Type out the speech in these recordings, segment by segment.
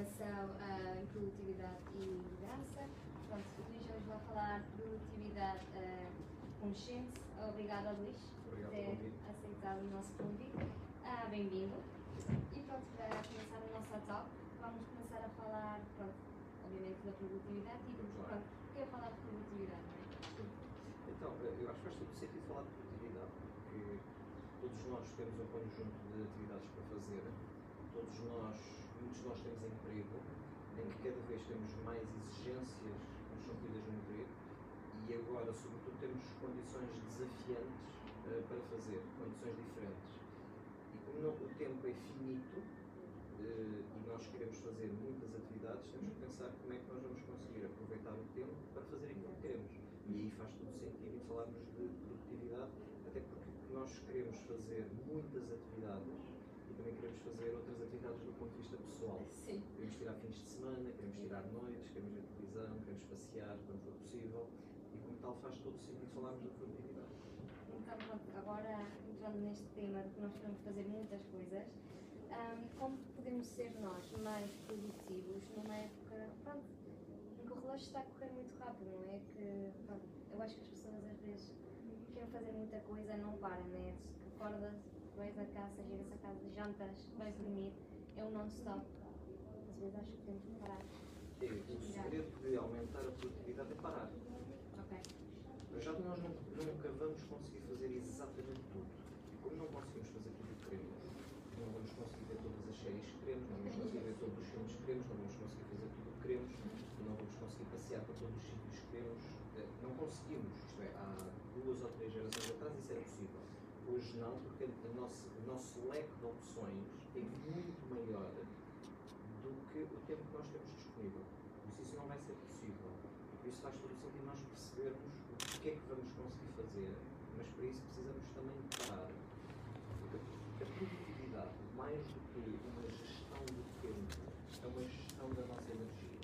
e formação ah, em produtividade e liderança. Pronto, o Luís hoje vai falar de produtividade ah, consciente. Obrigada, Luís, por ter aceitado o nosso convite. Ah, Bem-vindo. E pronto, para começar a nossa talk, vamos começar a falar, pronto, obviamente, da produtividade e Vamos lá. pronto, o que é falar de produtividade, é? Então, eu acho que faz todo sentido falar de produtividade, porque todos nós temos um conjunto de atividades para fazer, todos nós, de nós temos emprego, em que cada vez temos mais exigências que nos são pedidas no emprego e agora, sobretudo, temos condições desafiantes eh, para fazer, condições diferentes. E como não- o tempo é finito eh, e nós queremos fazer muitas atividades, temos que pensar como é que nós vamos conseguir aproveitar o tempo para fazer aquilo que queremos. E aí faz todo sentido falarmos de produtividade, até porque nós queremos fazer muitas atividades também queremos fazer outras atividades do ponto de vista pessoal. Sim. Queremos tirar fins de semana, queremos tirar noites, queremos ver televisão, queremos passear quando for possível e como tal faz todo sentido falarmos de produtividade. Então, pronto, agora entrando neste tema de que nós podemos fazer muitas coisas, ahm, como podemos ser nós mais produtivos numa época, pronto, em que o relógio está a correr muito rápido, não é? Que, pronto, eu acho que as pessoas às vezes querem fazer muita coisa, não param, né? Que acordas, vais a casa, chegas a casa, jantas, vais dormir, é um non-stop. Às vezes acho que temos que parar. E o segredo de aumentar a produtividade é parar. Ok. Mas já nós não- nunca vamos conseguir fazer exatamente tudo. E como não conseguimos fazer tudo o que queremos, não vamos conseguir ver todas as séries que queremos, não vamos conseguir ver todos os filmes que queremos, não vamos conseguir fazer tudo o que queremos, não vamos conseguir passear para todos os sítios que queremos. Eh, Não conseguimos, isto é, há duas ou três gerações atrás isso era possível. Hoje não, porque o nosso leque de opções é muito maior do que o tempo que nós temos disponível. Por isso isso não vai ser possível. Por isso faz todo o sentido nós percebermos o que é que vamos conseguir fazer, mas para isso precisamos também parar. A produtividade, mais do que uma gestão do tempo, é uma gestão da nossa energia.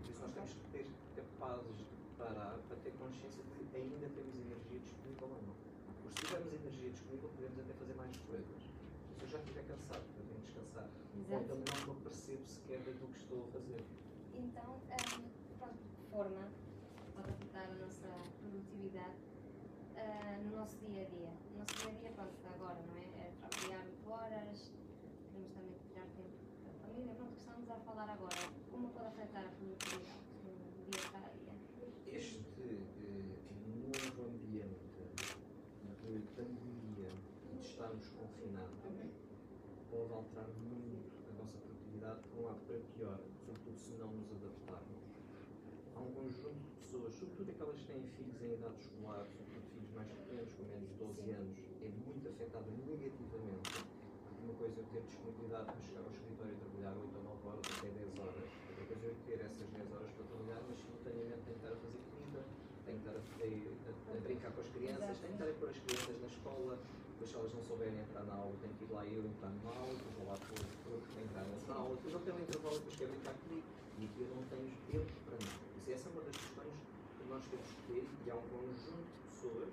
Por isso nós temos que ter capazes de parar para ter consciência de ainda temos energia disponível ou não. Porque se tivermos energia disponível, podemos até fazer mais coisas. Se eu já estiver cansado, que descansar. Ou Exato. então não me apercebo sequer do que estou a fazer. Então, pronto, de forma pode afetar a nossa produtividade ah, no nosso dia a dia? No nosso dia a dia, pronto, agora, não é? É trabalhar 8 horas, queremos também tirar tempo para a família. Pronto, que estamos a falar agora, como pode afetar a produtividade no dia a dia? Este eh, novo ambiente de pandemia e de estarmos confinados alterar muito a nossa produtividade para um lado para pior, sobretudo se não nos adaptarmos. Há um conjunto de pessoas, sobretudo aquelas que têm filhos em idade escolar, sobretudo filhos mais pequenos, com menos de 12 anos, é muito afetada negativamente. Porque uma coisa é eu ter disponibilidade para chegar ao escritório e trabalhar 8 ou 9 horas, até 10 horas. Outra coisa é eu ter essas 10 horas para trabalhar, mas simultaneamente tenho que estar a fazer comida, tenho que estar a, a- a brincar com as crianças, tenho que estar a pôr as crianças na escola, depois se elas não souberem entrar na aula, tenho que ir lá eu entrar na aula, depois vou lá pôr outro que entrar na aula, depois ele tem um intervalo, depois quer brincar comigo, e aqui eu não tenho tempo para nada. Isso, essa é uma das questões que nós temos que ter, e há um conjunto de pessoas,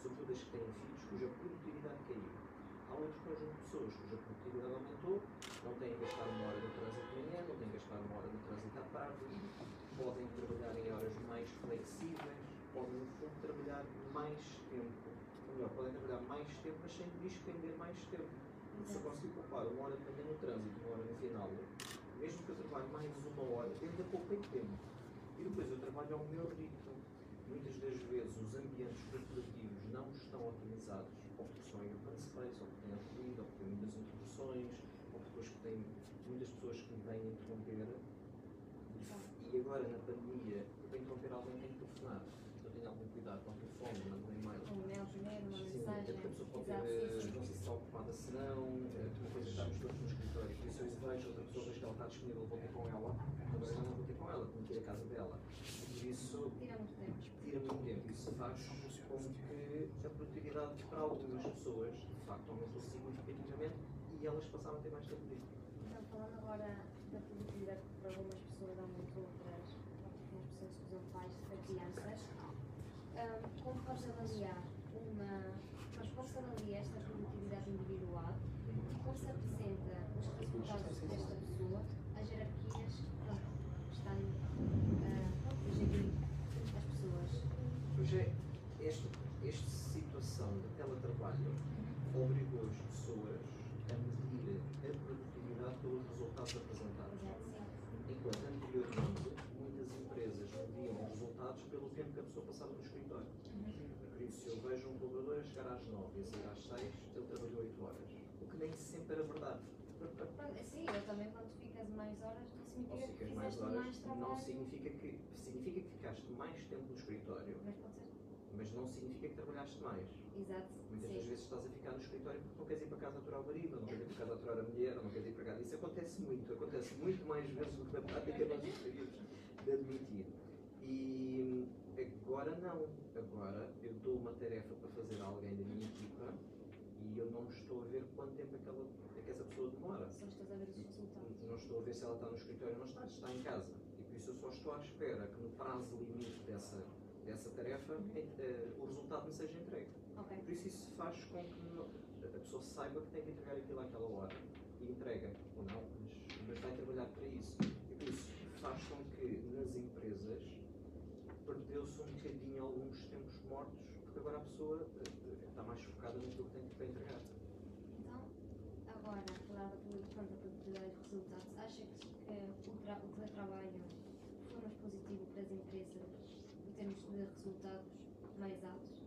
sobretudo as que têm filhos, cuja produtividade caiu. Há outro conjunto de pessoas cuja produtividade aumentou, não têm que gastar uma hora no trânsito de manhã, não têm que gastar uma hora no trânsito à tarde, podem trabalhar em horas mais flexíveis, podem, no fundo, trabalhar mais tempo. Melhor, podem trabalhar mais tempo, mas sem despender mais tempo. Se eu conseguir poupar uma hora de manhã no trânsito, uma hora no final, mesmo que eu trabalhe mais uma hora, ainda poupei tempo. E depois eu trabalho ao meu ritmo. Muitas das vezes os ambientes corporativos não estão otimizados, ou porque são em open space, ou porque têm ruído, ou porque têm muitas interrupções, ou depois que têm muitas pessoas que me vêm interromper. E agora na pandemia, eu tenho que interromper alguém, tenho que telefonar. Algum cuidado com o telefone, mando um e-mail. Um e-mail primeiro, uma mensagem. a pessoa pode ter, se está ocupada, se não, uma coisa estamos todos no escritório, por isso eu vejo outra pessoa, vejo que ela está disponível, vou ter com ela, já não vou ter com ela, tenho que ir à casa dela. Por isso, Tira muito tempo. tira muito tempo, isso faz com que a produtividade para algumas pessoas, de facto, aumentou significativamente e elas passaram a ter mais tempo livre. Então, falando agora da produtividade que para algumas pessoas aumentou, outras, algumas pessoas que usam pais para crianças, como podes avaliar uma Mas como se avalia esta produtividade individual, como se apresenta os resultados desta pessoa às hierarquias pronto, que estão ah, a gerir as pessoas? Pois é, esta, esta situação de teletrabalho obrigou as pessoas a medir a produtividade pelos resultados apresentados. Enquanto anteriormente muitas empresas mediam os resultados pelo tempo que a pessoa passava no escritório. Por isso, se eu vejo um colaborador a chegar às 9 e a sair às 6, ele trabalhou 8 horas. O que nem sempre era verdade. Pronto, sim, eu também quando ficas mais horas não significa que mais fizeste horas, mais trabalho. não significa que, significa que ficaste mais tempo no escritório, Mas pode ser. mas não significa que trabalhaste mais. Exato. Muitas das vezes estás a ficar no escritório porque não queres ir para casa aturar o marido, não queres ir para casa aturar a mulher, não queres ir para casa. Isso acontece muito, acontece muito mais vezes do que na prática nós gostaríamos de admitir. E agora não. Agora eu dou uma tarefa para fazer a alguém da minha equipa e eu não estou a ver quanto tempo aquela, é que essa pessoa demora. Só estás a ver os resultados. Não estou a ver se ela está no escritório ou não está, está em casa. E por isso eu só estou à espera que no prazo limite dessa, dessa tarefa eh, o resultado me seja entregue. Ok. Por isso isso faz com que não- a pessoa saiba que tem que entregar aquilo àquela hora e entrega, ou não, mas, mas vai trabalhar para isso. E por isso faz com que nas empresas perdeu-se um bocadinho alguns tempos mortos, porque agora a pessoa eh, está mais focada naquilo que tem para entregar. Então, agora, da pronto, e resultados, acha que, que o, tra o teletrabalho foi mais positivo para as empresas em termos de resultados mais altos?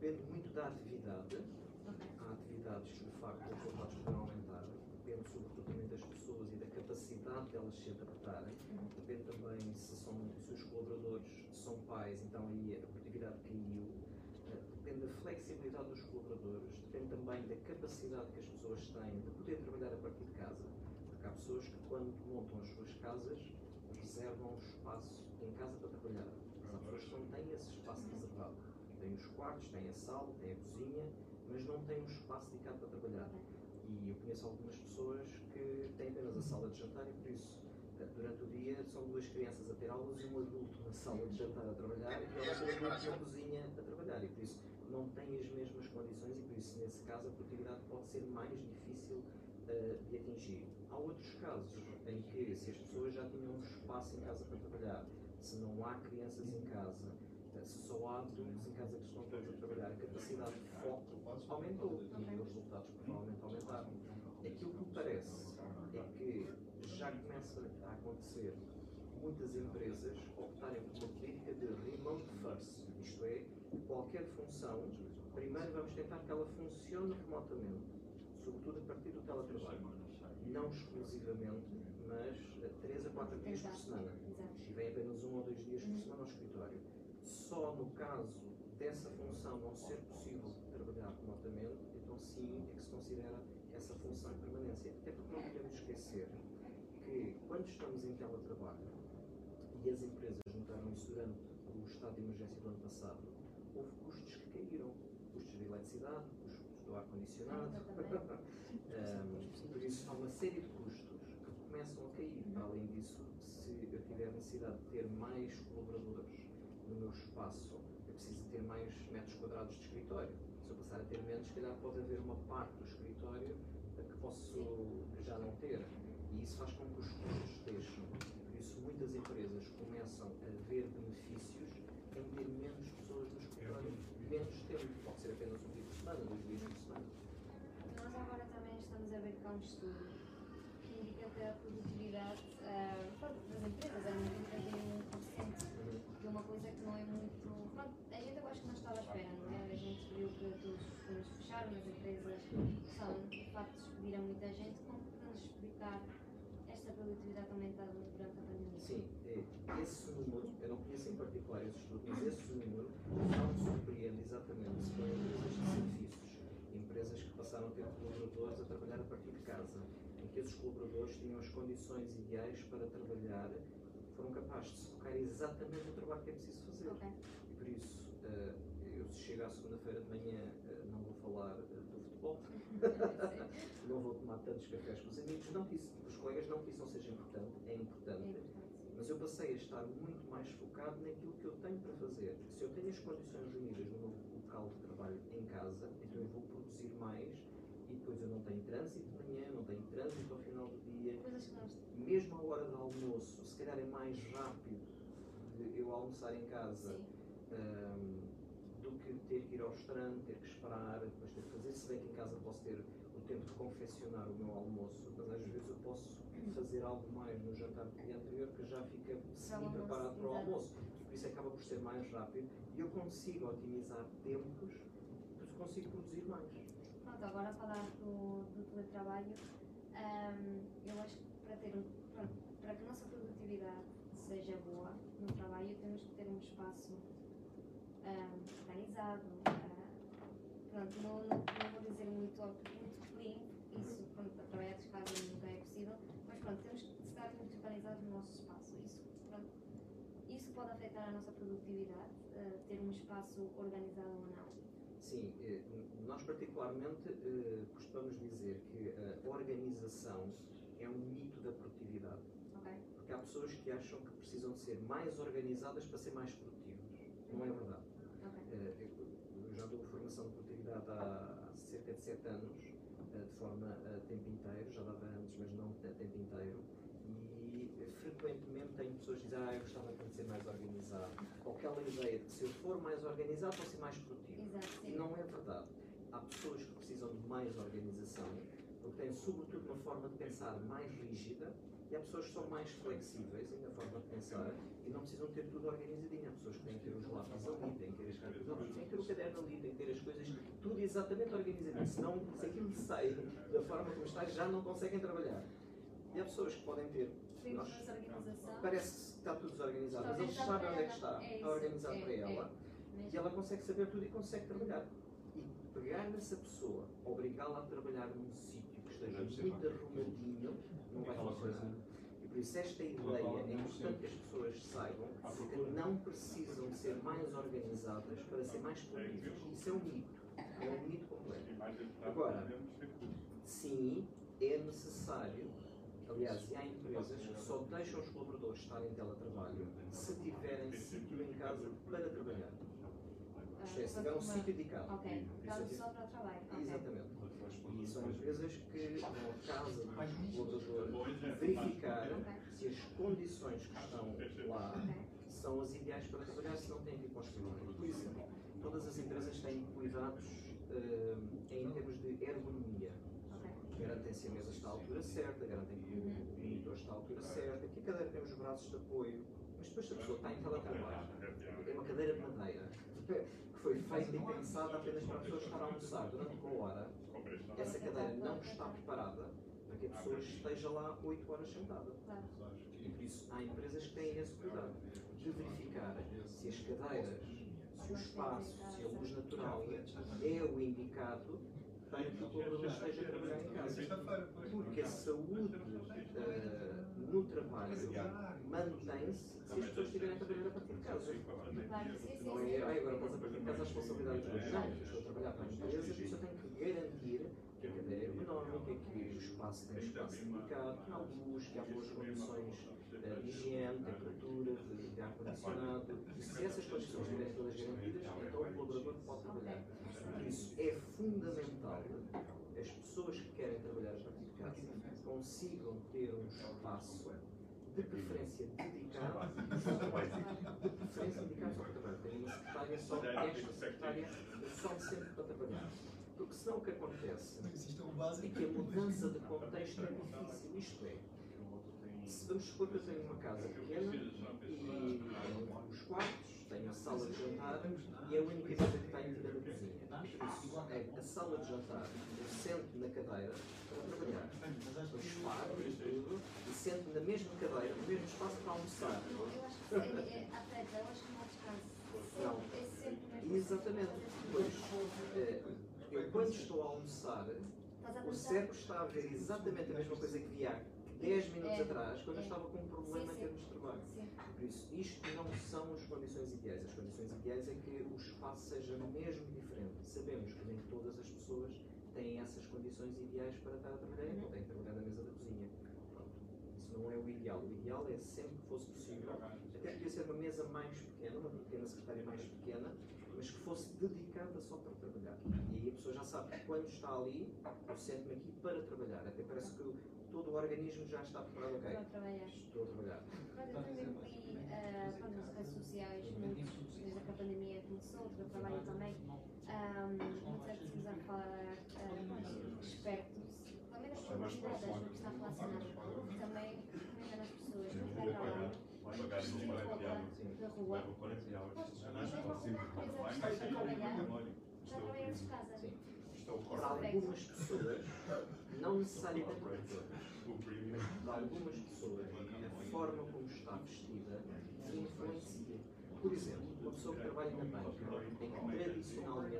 Depende muito da atividade. Ok. Há atividades que de facto os resultados podem aumentar. Depende sobretudo também das pessoas e da capacidade delas se adaptarem. Uhum. Depende também se, são, se os colaboradores são pais, então aí a produtividade caiu. Eh, Depende da flexibilidade dos colaboradores, depende também da capacidade que as pessoas têm de poder trabalhar a partir de casa. Porque há pessoas que quando montam as suas casas reservam espaço em casa para trabalhar. Há pessoas que não têm esse espaço reservado. Têm os quartos, têm a sala, têm a cozinha, mas não têm um espaço dedicado para trabalhar. E eu conheço algumas pessoas que têm apenas a sala de jantar e por isso durante o dia são duas crianças a ter aulas e um adulto na sala de jantar a trabalhar e outro adulto na cozinha a trabalhar e por isso não têm as mesmas condições e por isso nesse caso a produtividade pode ser mais difícil eh, de atingir. Há outros casos em que se as pessoas já tinham um espaço em casa para trabalhar, se não há crianças em casa, só há em casa que estão todos a trabalhar, a capacidade de foco aumentou e os resultados provavelmente aumentaram. Aquilo que me parece é que já começa a acontecer muitas empresas optarem por uma política de remote first, isto é, qualquer função, primeiro vamos tentar que ela funcione remotamente, sobretudo a partir do teletrabalho. Não exclusivamente, mas eh, três a quatro dias por semana. E vem apenas um ou dois dias por semana ao escritório. Só no caso dessa função não ser possível trabalhar remotamente, então sim é que se considera essa função de permanência. Até porque não podemos esquecer que quando estamos em teletrabalho, e as empresas notaram isso durante o estado de emergência do ano passado, houve custos que caíram. Custos de eletricidade, custos do ar-condicionado. Ahm, por isso há uma série de custos que começam a cair. Além disso, se eu tiver necessidade de ter mais colaboradores no meu espaço, eu preciso ter mais metros quadrados de escritório. Se eu passar a ter menos, se calhar pode haver uma parte do escritório que posso já não ter. E isso faz com que os custos deixem. Por isso, muitas empresas começam a ver benefícios em ter menos pessoas no escritório, menos tempo. Pode ser apenas um dia por semana, dois dias por semana. Nós agora também estamos a ver cá um estudo que indica que a produtividade pronto, das empresas é muito é uma coisa que não é muito. Pronto, a gente eu acho que não estava à espera, não é? A gente viu que todos os fundos fecharam, as empresas são, de facto, despediram muita gente. Como podemos explicar esta produtividade aumentada durante a pandemia? Sim, é, esse número, eu não conheço em particular esse estudo, mas esse número não surpreende exatamente se forem empresas de serviços, empresas que passaram a ter colaboradores a trabalhar a partir de casa, em que esses colaboradores tinham as condições ideais para trabalhar, foram capazes de se focar exatamente no trabalho que é preciso fazer. Ok. E por isso, eh, eu se chego à segunda-feira de manhã, eh, não vou falar eh, do futebol, não vou tomar tantos cafés com os amigos, não que isso, os colegas, não que isso não seja importante, é É importante, importante. mas eu passei a estar muito mais focado naquilo que eu tenho para fazer. Se eu tenho as condições reunidas no meu local de trabalho em casa, então eu vou produzir mais e depois eu não tenho trânsito de manhã, não tenho trânsito ao final do dia, mesmo à hora do almoço, se calhar é mais rápido de eu almoçar em casa Sim. ahm, do que ter que ir ao restaurante, ter que esperar, depois ter que fazer. Se bem que em casa posso ter o tempo de confeccionar o meu almoço, mas às vezes eu posso fazer algo mais no jantar do dia anterior que já fica semi-preparado para o almoço. Por isso acaba por ser mais rápido e eu consigo otimizar tempos, depois consigo produzir mais. Pronto, agora a falar do, do teletrabalho, ahm, eu acho que para, ter, um- pronto, para que a nossa produtividade seja boa no trabalho, temos que ter um espaço ahm, organizado. ah, pronto, não, não, não vou dizer muito, muito clean, isso pronto, para trabalhar de casa nunca é possível, mas pronto, temos que estar muito organizados no nosso espaço. Isso, pronto, isso pode afetar a nossa produtividade, ah, ter um espaço organizado ou não. Sim, eh, nós particularmente eh, costumamos dizer que a organização é um mito da produtividade. Ok? Porque há pessoas que acham que precisam de ser mais organizadas para ser mais produtivas. Não é verdade. Ok. Eh, Eu já dou formação de produtividade há cerca de 7 anos, de forma a tempo inteiro, já dava antes, mas não a tempo inteiro. Frequentemente tenho pessoas que dizem, ah, eu gostava de ser mais organizado. Ou aquela ideia de que se eu for mais organizado, vou ser mais produtivo. Exato, E não é verdade. Há pessoas que precisam de mais organização, porque têm sobretudo uma forma de pensar mais rígida, e há pessoas que são mais flexíveis na forma de pensar e não precisam ter tudo organizadinho. Há pessoas que têm que ter os lápis ali, têm que ter as cartas ali, têm que ter o caderno ali, têm que ter as coisas tudo exatamente organizadinho. Senão, se aquilo sai da forma como está, já não conseguem trabalhar. E há pessoas que podem ter. Organização. parece que está tudo desorganizado, mas eles organizado sabem onde é que está. É Está organizado É, para é. ela. E ela consegue saber tudo e consegue trabalhar. E pegar nessa pessoa, obrigá-la a trabalhar num sítio que esteja muito arrumadinho, não vai funcionar. E por isso esta ideia é importante que as pessoas saibam que não precisam ser mais organizadas para ser mais produtivas. Isso é um mito. É um mito completo. Agora, sim, é necessário, aliás, e há empresas que só deixam os colaboradores estar em teletrabalho se tiverem sítio em casa para trabalhar. Isto é, se tiver um sítio dedicado. Ok, é- só para trabalho. Ok. Exatamente. E são empresas que vão à casa do colaborador verificar se as condições que estão lá são as ideais para trabalhar, se não têm que ir para o escritório. Por exemplo, todas as empresas têm cuidados eh, em termos de ergonomia. Garantem-se a mesa está à altura certa, garantem que o monitor está à altura certa, que a cadeira tem os braços de apoio, mas depois se a pessoa está em teletrabalho, é uma cadeira de madeira, que foi feita e pensada apenas para a pessoa estar a almoçar durante uma hora, essa cadeira não está preparada para que a pessoa esteja lá 8 horas sentada. E por isso há empresas que têm esse cuidado de verificar se as cadeiras, se o espaço, se a luz natural é o indicado para que o colaborador esteja a trabalhar em casa. Porque a saúde eh, no trabalho mantém-se se as pessoas estiverem a trabalhar a partir de casa. Claro, sim, sim. Não é, ai, agora estás a partir de casa a responsabilidade dos. Não, estou a trabalhar para a empresa, isso eu tenho que garantir que a cadeira é ergonómica, que o espaço tem espaço dedicado, que há luz, que há boas condições de higiene, temperatura, de, de ar-condicionado. Se essas condições estiverem todas garantidas, então o colaborador pode trabalhar. Por isso é fundamental as pessoas que querem trabalhar a partir de casa consigam ter um espaço de preferência dedicado. De preferência dedicado ao trabalho. Tem uma secretária só, esta secretária só sempre para trabalhar. Porque senão o que acontece é que a mudança de contexto é difícil. Isto é, se vamos supor que eu tenho uma casa pequena e tenho os quartos, tenho a sala de jantar e é a única coisa que está embutida na cozinha. Por isso, é a sala de jantar, eu sento na cadeira para trabalhar. Depois paro e tudo e sento na mesma cadeira, no mesmo espaço para almoçar. Eu acho que é, atleta, eu acho que não descanso. Não. É. Exatamente. Depois, eh, eu quando estou a almoçar, a o cérebro está a ver exatamente a mesma coisa que há 10 minutos É, atrás, quando eu é. estava com um problema Sim, em termos de trabalho. Sim. Por isso, isto não são as condições ideais. As condições ideais é que o espaço seja mesmo diferente. Sabemos que nem todas as pessoas têm essas condições ideais para estar a trabalhar, Uhum. então têm que trabalhar na mesa da cozinha. Pronto. Isso não é o ideal. O ideal é sempre que fosse possível, até podia ser uma mesa mais pequena, uma pequena secretária mais pequena, mas que fosse dedicada só para trabalhar. E aí a pessoa já sabe que quando está ali, eu sento-me aqui para trabalhar. Até parece que todo o organismo já está preparado, ok, Para trabalhar. estou a trabalhar. Pronto, eu também vi ah, pronto, nas redes sociais, muitos, desde que a pandemia começou, do trabalho também, muitos artigos a falar ah, expertos, também das publicidades, não que está relacionado, também recomendando as pessoas que para vestir roupa da rua, já trabalham de casa. Sim. Para algumas pessoas, não necessariamente para algumas pessoas, a forma como está vestida influencia. Por exemplo, uma pessoa que trabalha na banca, em que tradicionalmente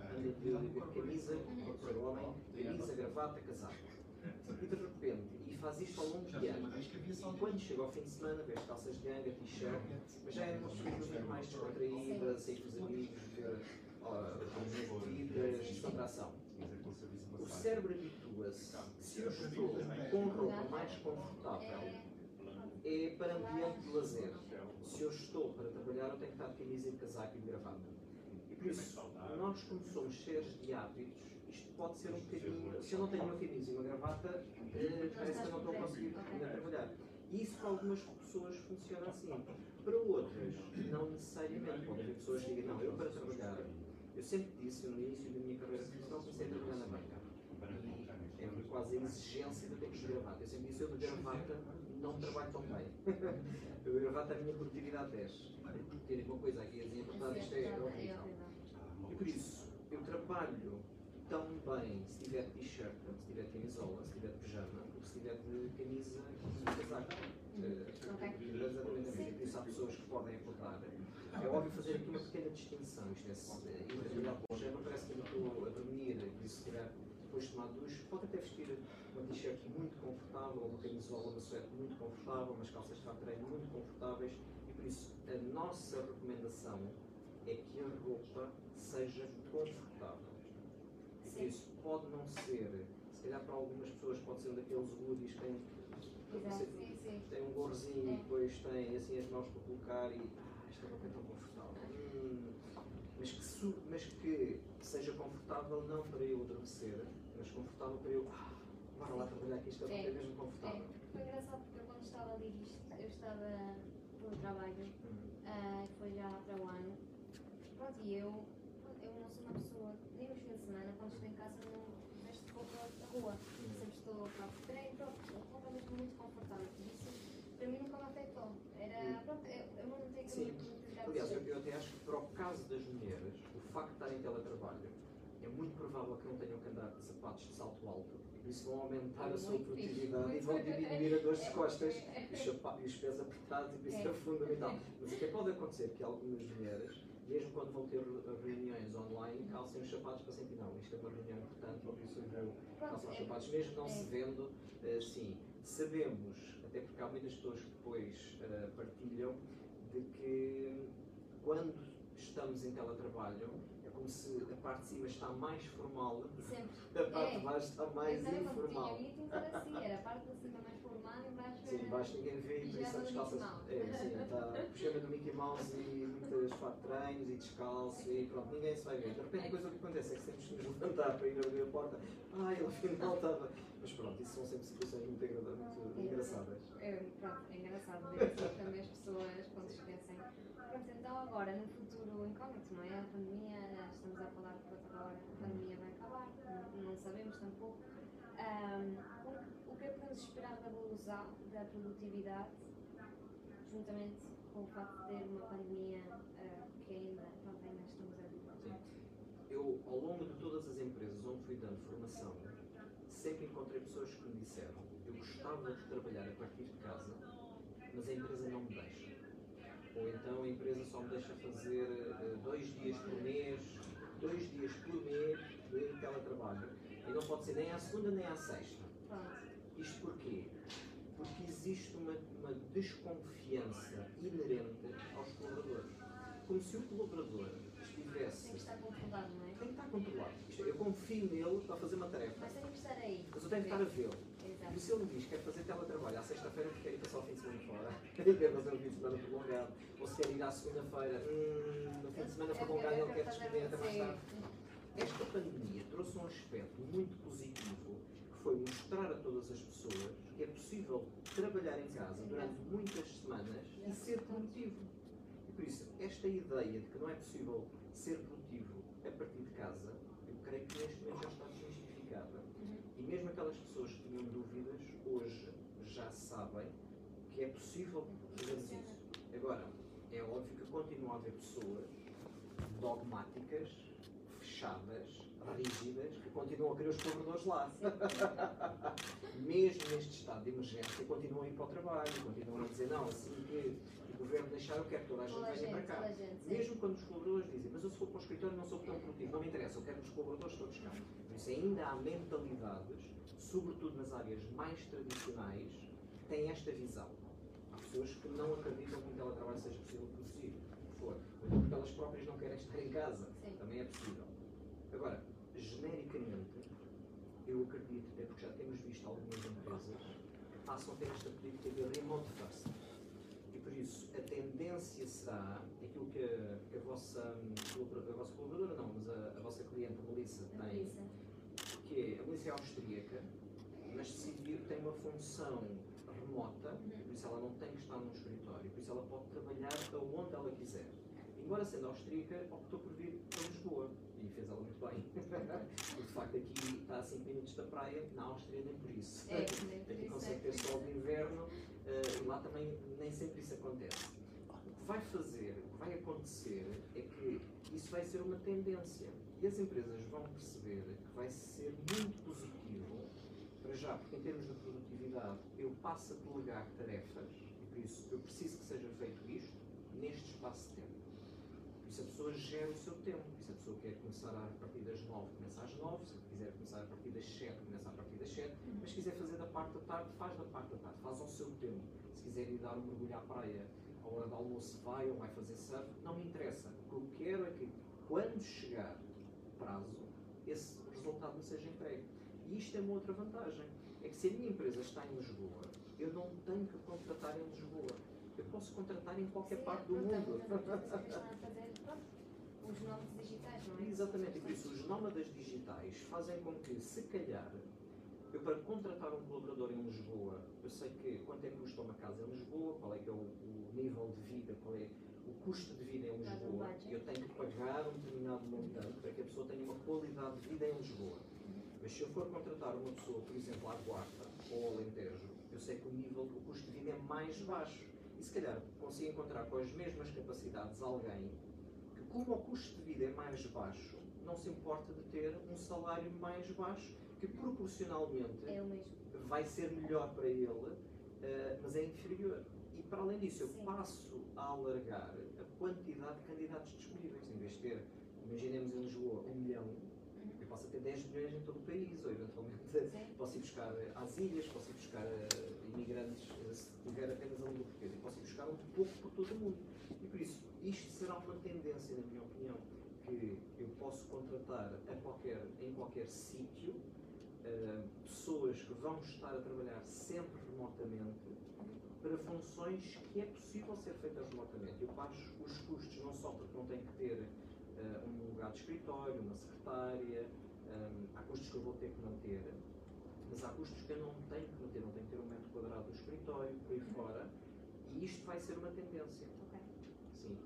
anda de camisa, para o homem, camisa, gravata, casaco. E de repente, e faz isto ao longo de anos, e quando chega ao fim de semana, as calças de ganga, t-shirt, mas já é uma pessoa muito mais descontraída, sair com os amigos, uh, vidas, descontração. O cérebro habitua-se, se eu estou com roupa mais confortável, é para ambiente de lazer. Se eu estou para trabalhar, eu tenho que estar de camisa e de casaco e de gravata. E por isso, nós como somos seres de hábitos, isto pode ser um bocadinho. Se eu não tenho uma camisa e uma gravata, eh, parece que eu não estou a conseguir trabalhar. E isso para algumas pessoas funciona assim. Para outras, não necessariamente. Pode haver pessoas que digam, não, eu para trabalhar, eu sempre disse, no início da minha carreira profissional, comecei a trabalhar na banca. É quase a exigência de ter que gravata. Eu sempre disse, eu de gravata não trabalho tão bem. eu de gravata a minha produtividade desce. Terem uma coisa aqui a dizer, portanto, isto é horrível. E por isso, eu trabalho tão bem se tiver de t-shirt, se tiver de camisola, se tiver de pijama, ou se tiver de camisa e casaco. Eh, Ok. Exatamente assim. Por isso há pessoas que podem acordar. É óbvio fazer aqui uma pequena distinção. Isto é, se eh, ir trabalhar para o pijama parece que ainda estou a dormir, e por isso se calhar depois de tomar duche, pode até vestir uma t-shirt muito confortável, uma camisola, uma suéte muito confortável, umas calças de treino muito confortáveis e por isso a nossa recomendação é que a roupa seja confortável. E por isso pode não ser, se calhar para algumas pessoas pode ser um daqueles hoodies que tem, Exato, sim, tem um gorzinho É. e depois tem assim as mãos para colocar e ah, esta roupa é tão confortável. Hum, mas, que su- mas que seja confortável não para eu adormecer, mas confortável para eu, ah, bora lá trabalhar que isto é, É. é mesmo confortável. É, foi engraçado porque eu quando estava a ler isto, eu estava pelo trabalho, Hum. ah, foi já para o ano. Pronto, e eu, eu não sou uma pessoa, nem nos fins de semana, quando estou em casa, não vesto roupa da rua. Sempre estou pronto, a roupa é mesmo muito confortável. Por isso, para mim nunca me afetou. Era, pronto, eu, eu não tenho que Sim. Aliás, eu, eu até acho que para o caso das mulheres, o facto de estarem em teletrabalho, é muito provável que não tenham que andar de sapatos de salto alto. E isso vão aumentar a sua produtividade e vão diminuir a dor de costas É. e os, chapa- e os pés apertados, e isso é É. fundamental. Mas até pode acontecer que algumas mulheres, mesmo quando vão ter re- reuniões online, calcem os sapatos para sentir, não, isto é uma reunião importante, por isso eu calçar os é- sapatos, mesmo não se é. vendo eh, sim. Sabemos, até porque há muitas pessoas que depois eh, partilham, de que quando estamos em teletrabalho, é como se a parte de cima está mais formal, Sempre. a parte É. de baixo está mais Então, eu informal. tinha, eu tinha assim, era a parte de cima mais e embaixo Sim, era- baixo ninguém vê e por Já isso do as calças. É, sim, está pijama do Mickey Mouse e muitas de treinos e descalço e pronto, ninguém se vai ver. De repente a coisa que acontece é que temos que nos levantar para ir abrir a porta. Ai, ele afinal estava. Mas pronto, isso são sempre situações muito, muito engraçadas. É, pronto, é engraçado ver assim também as pessoas quando se esquecem. Pronto, então agora, no futuro incógnito, não é? A pandemia, estamos a falar que agora a pandemia vai acabar, não, não sabemos tampouco. O que é podemos esperar da evolução da produtividade, juntamente com o facto de ter uma pandemia ah, que ainda, pronto, ainda estamos a viver? Sim. Eu, ao longo de todas as empresas onde fui dando formação, sempre encontrei pessoas que me disseram eu gostava de trabalhar a partir de casa, mas a empresa não me deixa. Ou então a empresa só me deixa fazer eh, dois dias por mês, dois dias por mês de teletrabalho. E não pode ser nem à segunda nem à sexta. Isto porquê? Porque existe uma, uma desconfiança inerente aos colaboradores. Como se o colaborador estivesse tem que estar controlado, não é? tem que estar controlado. É, eu confio nele para fazer uma tarefa, Mas tem que estar aí. mas eu tenho que estar a vê-lo. Exato. Por isso ele me diz que quer fazer teletrabalho à sexta-feira porque quer ir passar o fim de semana fora. e quer fazer o fim de semana prolongado. Ou se quer ir à segunda-feira, hum, no fim de semana prolongado ele quer despedir até mais tarde. Esta pandemia trouxe um aspecto muito positivo foi mostrar a todas as pessoas que é possível trabalhar em casa durante muitas semanas e ser produtivo. E por isso, esta ideia de que não é possível ser produtivo a partir de casa, eu creio que neste momento já está desmistificada. E mesmo aquelas pessoas que tinham dúvidas, hoje já sabem que é possível fazermos isso. Agora, é óbvio que continua a haver pessoas dogmáticas, fechadas, rígidas, que continuam a querer os colaboradores lá. Mesmo neste estado de emergência, continuam a ir para o trabalho, continuam a dizer, não, assim que o governo deixar, eu quero que toda a gente venha para cá. gente. Mesmo quando os colaboradores dizem, mas eu se for para o escritório não sou tão produtivo, não me interessa, eu quero os colaboradores todos cá. Por isso ainda há mentalidades, sobretudo nas áreas mais tradicionais, que têm esta visão. Há pessoas que não acreditam que um teletrabalho seja possível produzir, o que. Ou então porque elas próprias não querem estar em casa. Sim. Também é possível. Agora, genericamente, eu acredito, até porque já temos visto algumas empresas que passam a ter esta política de remote first. E por isso, a tendência será aquilo que a, que a vossa, a vossa colaboradora, não, mas a, a vossa cliente, a Melissa, tem, Melissa. que é, a Melissa é austríaca, mas decidiu, tem uma função remota, por isso ela não tem que estar num escritório, por isso ela pode trabalhar aonde ela quiser. Embora sendo austríaca, optou por vir para Lisboa e fez ela muito bem. De facto aqui está a 5 minutos da praia, na Áustria nem por isso. É, nem por Aqui isso, consegue é. ter sol de inverno eh, e lá também nem sempre isso acontece. O que vai fazer, o que vai acontecer é que isso vai ser uma tendência e as empresas vão perceber que vai ser muito positivo para já, porque em termos de produtividade eu passo a delegar tarefas e por isso eu preciso que seja feito isto neste espaço de tempo. Por isso a pessoa gera o seu tempo. Por isso a pessoa quer começar a partir das 9, começa às 9. Se quiser começar a partir das 7, começa a partir das 7. Mas se quiser fazer da parte da tarde, faz da parte da tarde. Faz ao seu tempo. Se quiser ir dar um mergulho à praia, à hora do almoço vai ou vai fazer surf, não me interessa. O que eu quero é que quando chegar o prazo, esse resultado me seja entregue. E isto é uma outra vantagem. É que se a minha empresa está em Lisboa, eu não tenho que contratar em Lisboa. Eu posso contratar em qualquer Sim, parte do mundo. pronto, os nomes digitais, não é? Exatamente, por isso os nómadas digitais fazem com que, se calhar, eu para contratar um colaborador em Lisboa, eu sei que quanto é que custa uma casa em Lisboa, qual é que é o, o nível de vida, qual é o custo de vida em Lisboa, e eu tenho que pagar um determinado montante para que a pessoa tenha uma qualidade de vida em Lisboa. Mas se eu for contratar uma pessoa, por exemplo, à Guarda ou ao Alentejo, eu sei que o nível, o custo de vida é mais baixo. E se calhar consigo encontrar com as mesmas capacidades alguém que, como o custo de vida é mais baixo, não se importa de ter um salário mais baixo, que proporcionalmente É vai ser melhor para ele, eh, mas é inferior. E para além disso, eu Sim. passo a alargar a quantidade de candidatos disponíveis. Em vez de ter, imaginemos em Lisboa, um milhão, eu posso ter 10 milhões em todo o país, ou eventualmente Sim. posso ir buscar às ilhas, posso ir buscar imigrantes, eh, se tiver apenas a língua portuguesa, e posso ir buscar um pouco por todo o mundo. E por isso, isto será uma tendência, na minha opinião, que eu posso contratar a qualquer, em qualquer sítio eh, pessoas que vão estar a trabalhar sempre remotamente para funções que é possível ser feitas remotamente. Eu pago os custos não só porque não tenho que ter eh, um lugar de escritório, uma secretária, eh, há custos que eu vou ter que manter, mas há custos que eu não tenho que manter, não tenho que ter um metro quadrado do escritório, por aí fora, e isto vai ser uma tendência. Ok. Sim.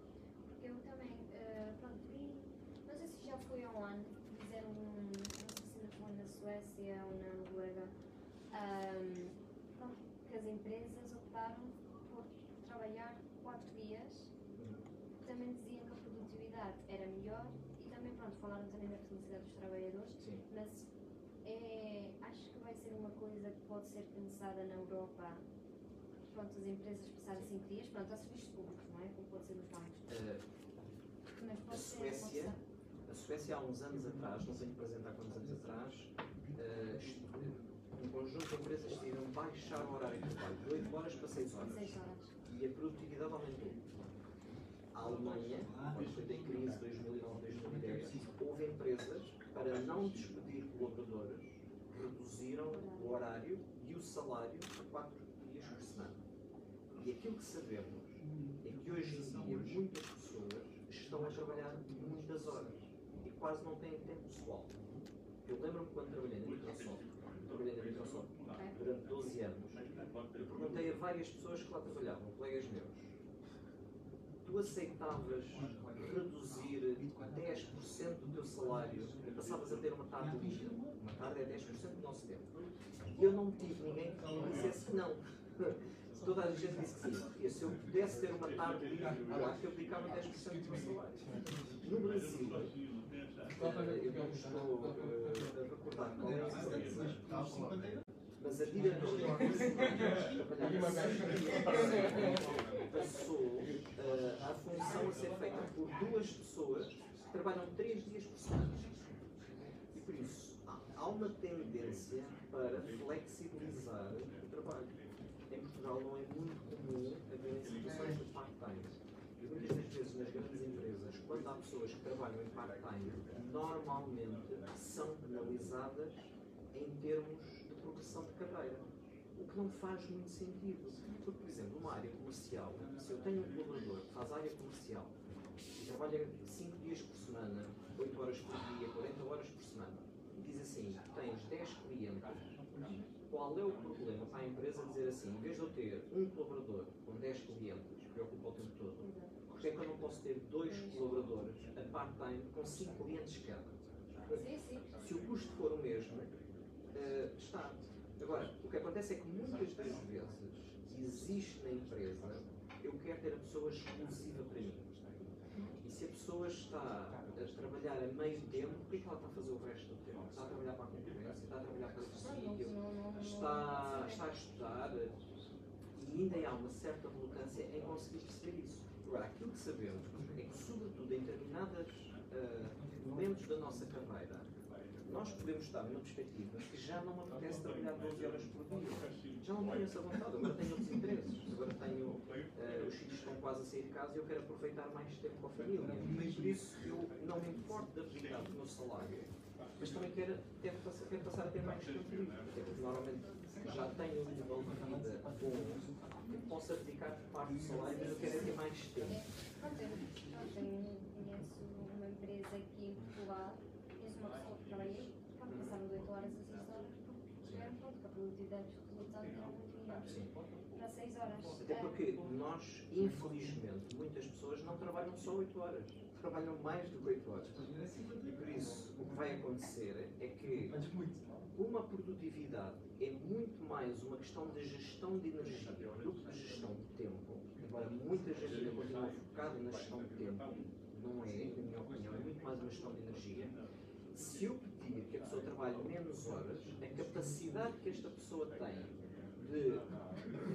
Porque eu também, eh, pronto, vi, não sei se já foi há um ano, fizeram um, não sei se ainda foi na Suécia ou na Noruega, ahm, pronto, que as empresas optaram por trabalhar quatro dias, também diziam que a produtividade era melhor e também, pronto, falaram também da felicidade dos trabalhadores, Sim. mas é, acho que vai que pode ser pensada na Europa, pronto, as empresas passarem cinco dias, pronto, há serviços públicos, não é? Como pode ser nos bancos. Eh, Mas A pode ser, Suécia, ser. a Suécia há uns anos atrás, não sei presente há quantos anos atrás, eh, um conjunto de empresas decidiram baixar o horário de trabalho de 8 horas para 6 horas Seis horas. e a produtividade aumentou. A Alemanha, quando foi em crise 2009-2010, houve empresas para não despedir colaboradores, reduziram o horário e e o salário a 4 dias por semana. E aquilo que sabemos é que hoje em dia muitas pessoas estão a trabalhar muitas horas e quase não têm tempo pessoal. Eu lembro-me quando trabalhei na Microsoft, trabalhei na Microsoft durante 12 anos, eu perguntei a várias pessoas que lá trabalhavam, colegas meus, tu aceitavas reduzir 10% do teu salário e passavas a ter uma tarde livre? Uma tarde é 10% do nosso tempo. E eu não tive ninguém que me dissesse que não. Toda a gente disse que sim. E se eu pudesse ter uma tarde livre, eu acho que eu dedicava 10% do meu salário. No Brasil, eh, eu não estou eh, a recordar qual é diferença, mas a diretora passou uh, a função a ser feita por duas pessoas que trabalham três dias por semana. E por isso, há, há uma tendência para flexibilizar o trabalho. Em Portugal não é muito comum haver situações de part-time. E muitas das vezes nas grandes empresas, quando há pessoas que trabalham em part-time, normalmente são penalizadas em termos de carreira. O que não faz muito sentido. Porque, por exemplo, numa área comercial, se eu tenho um colaborador que faz área comercial e trabalha 5 dias por semana, 8 horas por dia, 40 horas por semana, e diz assim, tens 10 clientes, qual é o problema para a empresa dizer assim, em vez de eu ter um colaborador com 10 clientes, que preocupa o tempo todo, porque é que eu não posso ter dois colaboradores a part-time com 5 clientes cada? Se o custo for o mesmo, uh, está. Agora, o que acontece é que muitas das vezes existe na empresa, eu quero ter a pessoa exclusiva para mim. E se a pessoa está a trabalhar a meio tempo, o que é que ela está a fazer o resto do tempo? Está a trabalhar para a concorrência, está a trabalhar para o subsídio, está, está a estudar e ainda há uma certa relutância em conseguir perceber isso. Agora, aquilo que sabemos é que, sobretudo em determinados uh, momentos da nossa carreira, nós podemos estar numa perspectiva que já não me apetece trabalhar 12 horas por dia. Já não tenho essa vontade, agora tenho outros interesses. Agora tenho, uh, os filhos estão quase a sair de casa e eu quero aproveitar mais tempo com a família. Por isso eu não me importo de aplicar o meu salário, mas também quero, quero, passar, quero passar a ter mais tempo livre. Até porque normalmente já tenho um nível de vida bom que possa dedicar parte do salário, mas eu quero ter mais tempo. Eu tenho, conheço uma empresa aqui em Portugal, conheço uma pessoa que trabalha aí, pronto, passaram de 8 horas a 6 horas, porque chegaram pronto, com a produtividade dos resultados eram muito melhores. Sim. Para 6 horas. Até porque nós, infelizmente, muitas pessoas não trabalham só 8 horas, trabalham mais do que 8 horas. E por isso, o que vai acontecer é que uma produtividade é muito mais uma questão de gestão de energia do que de gestão de tempo. Embora muita gente ainda continue focada na gestão de tempo, não é, na minha opinião, é muito mais uma gestão de energia. Se eu pedir que a pessoa trabalhe menos horas, a capacidade que esta pessoa tem de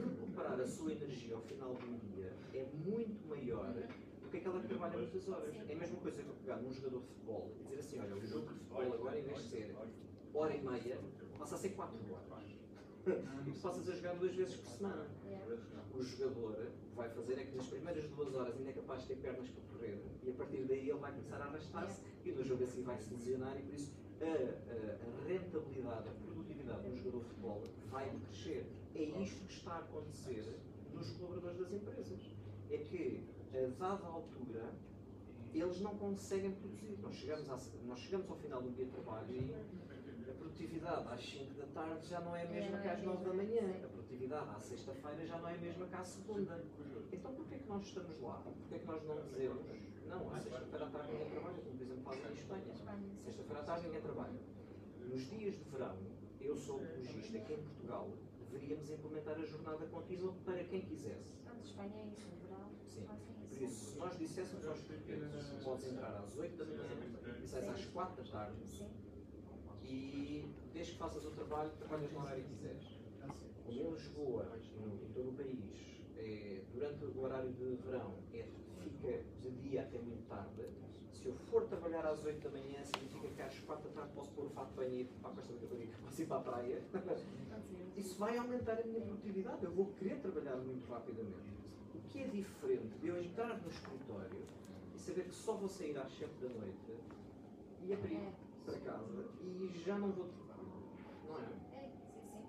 recuperar a sua energia ao final do dia é muito maior do que aquela que trabalha muitas horas. É a mesma coisa que eu pegar num jogador de futebol e dizer assim, olha, o jogo de futebol agora em vez de ser hora e meia, passa a ser 4 horas. E passas a jogar duas vezes por semana. O jogador vai fazer é que nas primeiras duas horas ainda é capaz de ter pernas para correr e a partir daí ele vai começar a arrastar-se e no jogo assim vai se lesionar e por isso a, a, a rentabilidade, a produtividade de um jogador de futebol vai crescer. É isto que está a acontecer nos colaboradores das empresas. É que a dada altura eles não conseguem produzir. Nós chegamos, nós chegamos ao final do dia de trabalho e a produtividade às 5 da tarde já não é a mesma que às 9 da manhã. A produtividade à sexta-feira já não é a mesma que à segunda. Então porquê é que nós estamos lá? Porquê é que nós não dizemos, não, à sexta-feira à tarde ninguém trabalha, como por exemplo fazem em Espanha. Sexta-feira à tarde ninguém trabalha. Nos dias de verão, eu sou apologista que em Portugal deveríamos implementar a jornada contínua para quem quisesse. Pronto, Espanha é isso, geral. Sim. Por isso, se nós disséssemos aos portugueses, podes entrar às 8 da manhã e sais às 4 da tarde, Sim. e desde que faças o trabalho, trabalhas no horário que quiseres. Como em Lisboa, no- em todo o país, é, durante o horário de verão, é, fica de dia até muito tarde. Se eu for trabalhar às 8 da manhã, significa que às 4 da tarde posso pôr o fato de banho e ir para a Costa da Caparica, posso ir para a praia. Isso vai aumentar a minha produtividade. Eu vou querer trabalhar muito rapidamente. O que é diferente de eu entrar no escritório e saber que só vou sair às 7 da noite e abrir É. para casa e já não vou. Não é? É.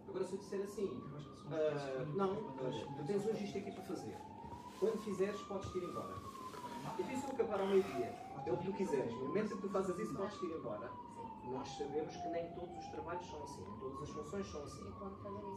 Agora, se eu disser assim, ah, não, tu tens hoje isto aqui para fazer. Quando fizeres, podes ir embora. Isso vou acabar ao meio-dia. É o que tu quiseres. No momento em que tu fazes isso, podes ir embora. Nós sabemos que nem todos os trabalhos são assim, todas as funções são assim.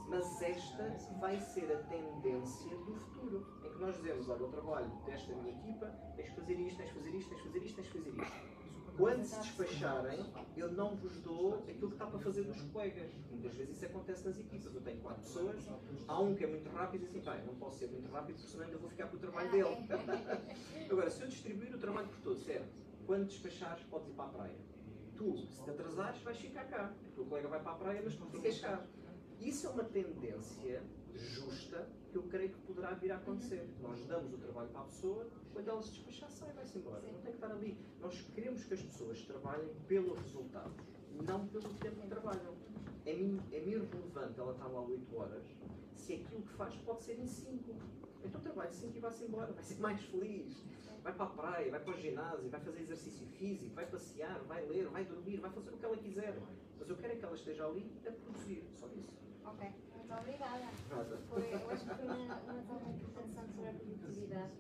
Mas esta vai ser a tendência do futuro. Em que nós dizemos, olha, o trabalho desta minha equipa, tens de fazer isto, tens de fazer isto, tens de fazer isto, tens de fazer isto. Quando se despacharem, eu não vos dou aquilo que está para fazer dos colegas. Muitas vezes isso acontece nas equipas. Eu tenho quatro pessoas, há um que é muito rápido e diz assim, pá, eu não posso ser muito rápido porque senão ainda vou ficar com o trabalho dele. Agora, se eu distribuir o trabalho por todos, certo? Quando despachares, podes ir para a praia. Tu, se te atrasares, vais ficar cá. O teu colega vai para a praia, mas tu ficas cá. Isso é uma tendência justa que eu creio que poderá vir a acontecer. Nós damos o trabalho para a pessoa, quando ela se despachar, sai e vai-se embora. Não tem que estar ali. Nós queremos que as pessoas trabalhem pelos resultados, não pelo tempo que trabalham. É mim, é mim irrelevante ela estar lá 8 horas, se aquilo que faz pode ser em 5. Então trabalhe 5 e vai-se embora, vai ser mais feliz. Vai para a praia, vai para o ginásio, vai fazer exercício físico, vai passear, vai ler, vai dormir, vai fazer o que ela quiser. Mas eu quero é que ela esteja ali a produzir, só isso. Ok, obrigada. Foi, eu acho que foi uma, uma tão interessante sobre a produtividade.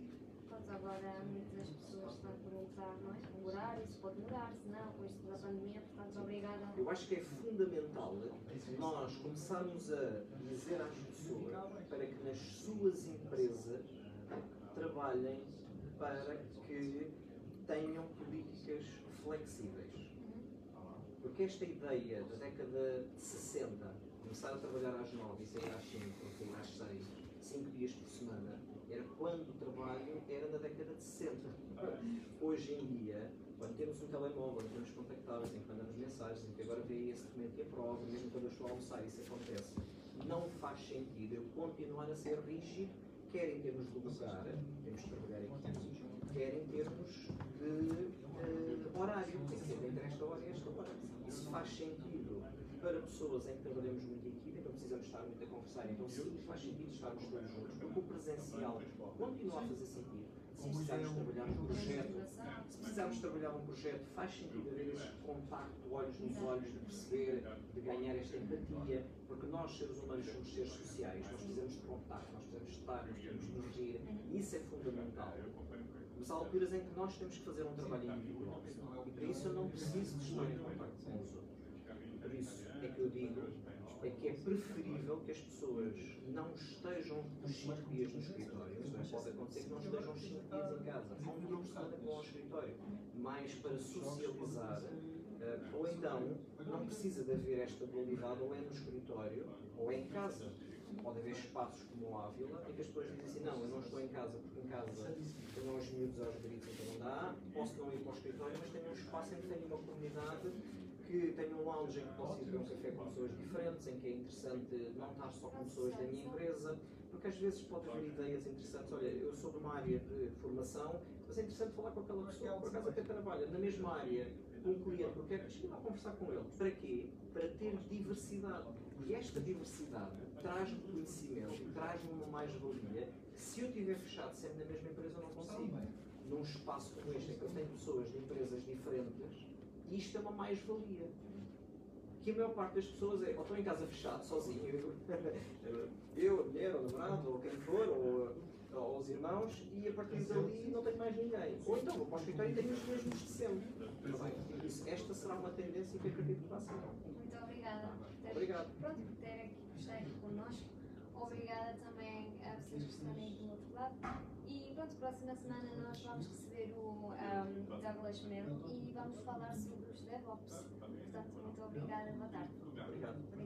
Pronto, agora muitas pessoas estão a perguntar, não é? O horário, se pode mudar, se não, com isto da pandemia, portanto, obrigada. Eu acho que é fundamental nós começarmos a dizer às pessoas para que nas suas empresas trabalhem para que tenham políticas flexíveis. Porque esta ideia da década de 60, começar a trabalhar às 9 e sair às 5, ou sair às 6, 5 dias por semana, era quando o trabalho era na década de 60. Hoje em dia, quando temos um telemóvel, temos contactáveis, em que mandamos mensagens, em que agora vê esse documento e aprova, mesmo quando eu estou a almoçar, isso acontece. Não faz sentido eu continuar a ser rígido, quer em termos de lugar, temos de trabalhar quer em termos de eh, horário, tem que ser entre esta hora e esta hora. Isso faz sentido para pessoas em que trabalhamos muito em equipa, não precisamos estar muito a conversar, então sim, faz sentido estarmos todos juntos, porque o presencial continua a fazer sentido. Se precisarmos trabalhar num projeto, se precisarmos trabalhar num projeto, faz sentido haver esse contacto, olhos nos olhos, de perceber, de ganhar esta empatia, porque nós, seres humanos, somos seres sociais, nós precisamos de contacto, nós precisamos de estar, nós precisamos de nos rir, isso é fundamental. Mas há alturas em que nós temos que fazer um trabalho individual, e para isso eu não preciso de estar em contacto com os outros. Por isso é que eu digo é que é preferível que as pessoas não estejam os 5 dias no escritório, pode acontecer que não estejam os 5 dias em casa, só um dia vão ao escritório, mais para socializar, eh, ou então não precisa de haver esta dualidade, ou é no escritório ou é em casa. Pode haver espaços como o Ávila em que as pessoas dizem assim, não, eu não estou em casa porque em casa tenho os miúdos aos gritos, então não dá, posso não ir para o escritório, mas tenho um espaço em que tenho uma comunidade que tenho um lounge em que posso ir beber um café com pessoas diferentes, em que é interessante não estar só com pessoas da minha empresa, porque às vezes pode haver ideias interessantes. Olha, eu sou de uma área de formação, mas é interessante falar com aquela pessoa, por acaso até trabalha na mesma área, com um cliente, eu quero ir lá conversar com ele. Para quê? Para ter diversidade. E esta diversidade traz-me conhecimento traz-me uma mais-valia se eu estiver fechado sempre na mesma empresa eu não consigo. Num espaço como este, em que eu tenho pessoas de empresas diferentes, isto é uma mais-valia. Que a maior parte das pessoas é, ou estão em casa fechado, sozinho, eu, eu, a mulher, o namorado, ou quem for, ou, ou os irmãos, e a partir dali não tenho mais ninguém. Ou então vou para o escritório e tenho os mesmos de sempre. Tá bem? Isso, esta será uma tendência que acredito que vai ser. Muito obrigada por ter, Obrigado. Pronto, por ter aqui, por estar aqui connosco. Obrigada também a vocês que estão aí do outro lado. E pronto, próxima semana nós vamos receber o um, Douglas Mel e vamos falar sobre os DevOps. Portanto, muito obrigada. Boa tarde. Obrigado.